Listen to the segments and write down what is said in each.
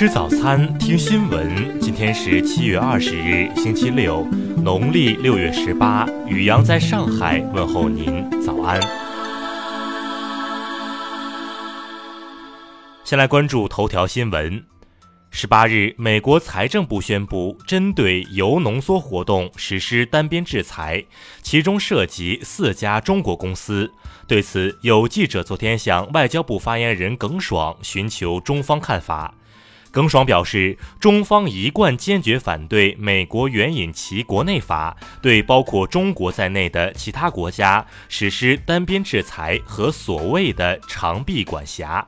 吃早餐，听新闻。今天是七月二十日，星期六，农历六月十八。雨阳在上海问候您，早安。先来关注头条新闻。十八日，美国财政部宣布针对铀浓缩活动实施单边制裁，其中涉及四家中国公司。对此，有记者昨天向外交部发言人耿爽寻求中方看法。耿爽表示，中方一贯坚决反对美国援引其国内法对包括中国在内的其他国家实施单边制裁和所谓的长臂管辖。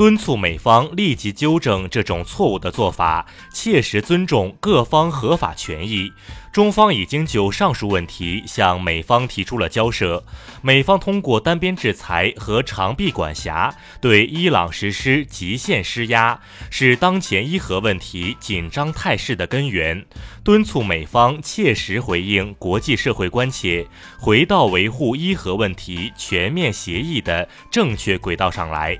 敦促美方立即纠正这种错误的做法，切实尊重各方合法权益。中方已经就上述问题向美方提出了交涉。美方通过单边制裁和长臂管辖对伊朗实施极限施压，是当前伊核问题紧张态势的根源。敦促美方切实回应国际社会关切，回到维护伊核问题全面协议的正确轨道上来。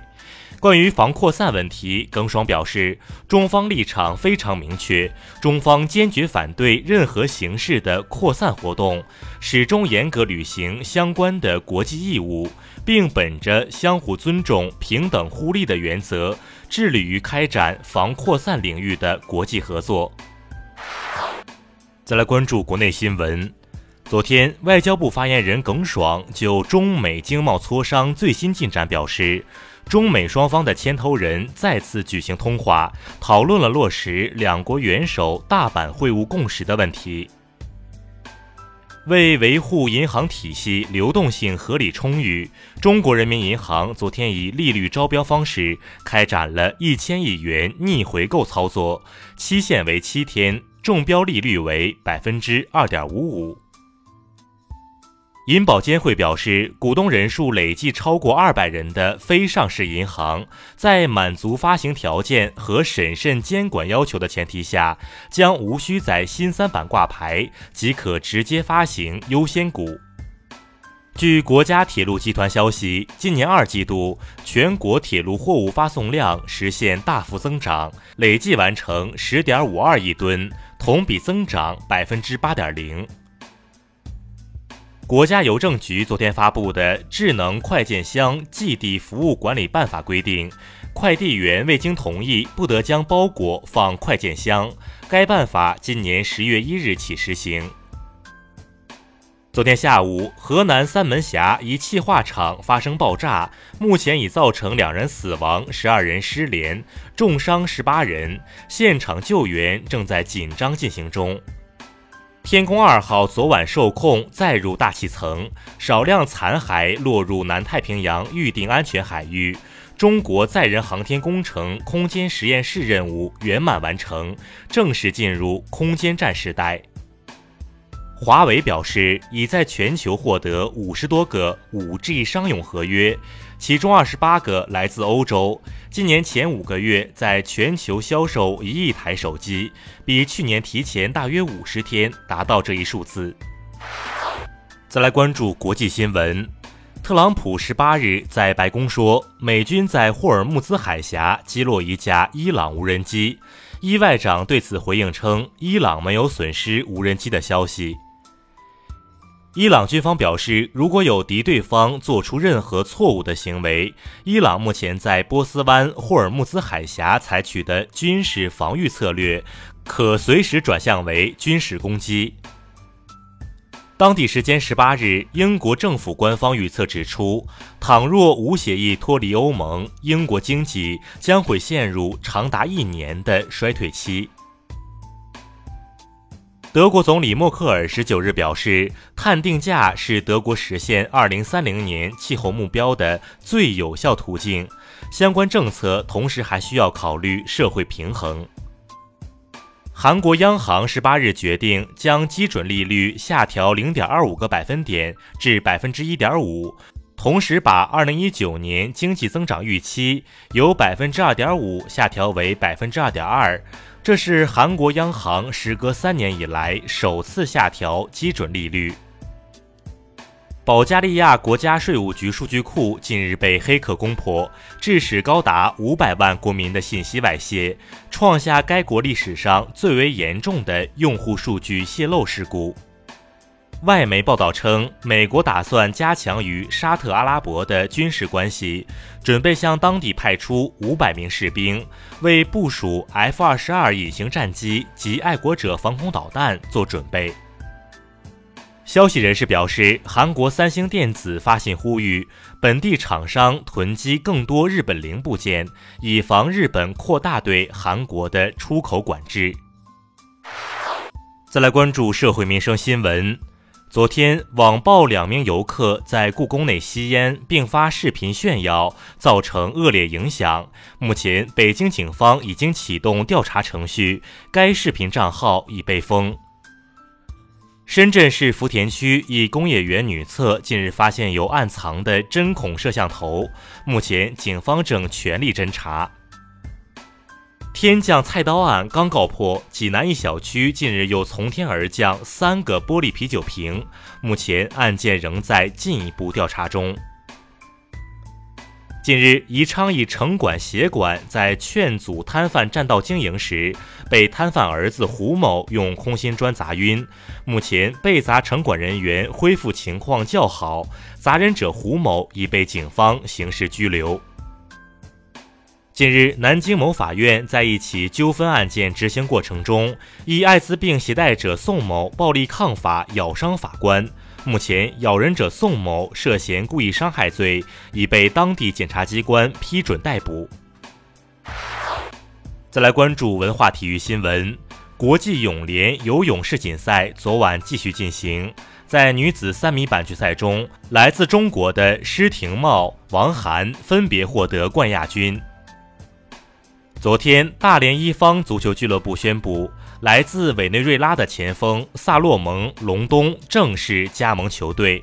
关于防扩散问题，耿爽表示，中方立场非常明确，中方坚决反对任何形式的扩散活动，始终严格履行相关的国际义务，并本着相互尊重、平等互利的原则，致力于开展防扩散领域的国际合作。再来关注国内新闻，昨天，外交部发言人耿爽就中美经贸磋商最新进展表示。中美双方的牵头人再次举行通话，讨论了落实两国元首大阪会晤共识的问题。为维护银行体系流动性合理充裕，中国人民银行昨天以利率招标方式开展了一千亿元逆回购操作，期限为七天，中标利率为百分之二点五五。银保监会表示，股东人数累计超过二百人的非上市银行，在满足发行条件和审慎监管要求的前提下，将无需在新三板挂牌，即可直接发行优先股。据国家铁路集团消息，今年二季度全国铁路货物发送量实现大幅增长，累计完成十点五二亿吨，同比增长百分之八点零。国家邮政局昨天发布的《智能快件箱寄递服务管理办法》规定，快递员未经同意不得将包裹放快件箱。该办法今年十月一日起实行。昨天下午，河南三门峡一气化厂发生爆炸，目前已造成两人死亡、十二人失联，重伤十八人，现场救援正在紧张进行中。天宫二号昨晚受控载入大气层，少量残骸落入南太平洋预定安全海域。中国载人航天工程空间实验室任务圆满完成，正式进入空间站时代。华为表示，已在全球获得五十多个 5G 商用合约。其中二十八个来自欧洲。今年前五个月，在全球销售一亿台手机，比去年提前大约五十天达到这一数字。再来关注国际新闻，特朗普十八日在白宫说，美军在霍尔木兹海峡击落一架伊朗无人机。伊外长对此回应称，伊朗没有损失无人机的消息。伊朗军方表示，如果有敌对方做出任何错误的行为，伊朗目前在波斯湾、霍尔木兹海峡采取的军事防御策略，可随时转向为军事攻击。当地时间十八日，英国政府官方预测指出，倘若无协议脱离欧盟，英国经济将会陷入长达一年的衰退期。德国总理默克尔十九日表示，碳定价是德国实现二零三零年气候目标的最有效途径。相关政策同时还需要考虑社会平衡。韩国央行十八日决定将基准利率下调零点二五个百分点至百分之一点五，同时把二零一九年经济增长预期由百分之二点五下调为百分之二点二。这是韩国央行时隔三年以来首次下调基准利率。保加利亚国家税务局数据库近日被黑客攻破，致使高达五百万国民的信息外泄，创下该国历史上最为严重的用户数据泄露事故。外媒报道称，美国打算加强与沙特阿拉伯的军事关系，准备向当地派出五百名士兵，为部署 F 二十二隐形战机及爱国者防空导弹做准备。消息人士表示，韩国三星电子发信呼吁本地厂商囤积更多日本零部件，以防日本扩大对韩国的出口管制。再来关注社会民生新闻。昨天，网曝两名游客在故宫内吸烟并发视频炫耀，造成恶劣影响。目前，北京警方已经启动调查程序，该视频账号已被封。深圳市福田区一工业园女厕近日发现有暗藏的针孔摄像头，目前警方正全力侦查。天降菜刀案刚告破，济南一小区近日又从天而降三个玻璃啤酒瓶，目前案件仍在进一步调查中。近日，宜昌一城管协管在劝阻摊贩占道经营时，被摊贩儿子胡某用空心砖砸晕，目前被砸城管人员恢复情况较好，砸人者胡某已被警方刑事拘留。近日，南京某法院在一起纠纷案件执行过程中，一艾滋病携带者宋某暴力抗法咬伤法官。目前，咬人者宋某涉嫌故意伤害罪，已被当地检察机关批准逮捕。再来关注文化体育新闻，国际泳联游泳世锦赛昨晚继续进行，在女子三米板决赛中，来自中国的施廷懋、王涵分别获得冠亚军。昨天，大连一方足球俱乐部宣布，来自委内瑞拉的前锋萨洛蒙·隆东正式加盟球队。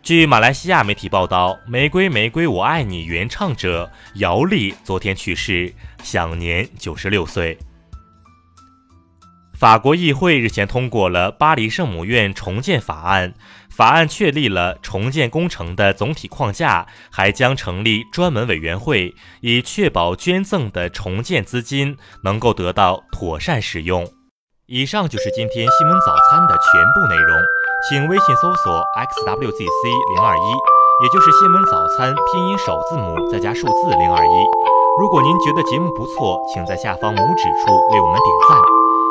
据马来西亚媒体报道，《玫瑰玫瑰我爱你》原唱者姚丽昨天去世，享年九十六岁。法国议会日前通过了巴黎圣母院重建法案。法案确立了重建工程的总体框架，还将成立专门委员会，以确保捐赠的重建资金能够得到妥善使用。以上就是今天新闻早餐的全部内容，请微信搜索 xwzc 零二一，也就是新闻早餐拼音首字母再加数字零二一。如果您觉得节目不错，请在下方拇指处为我们点赞。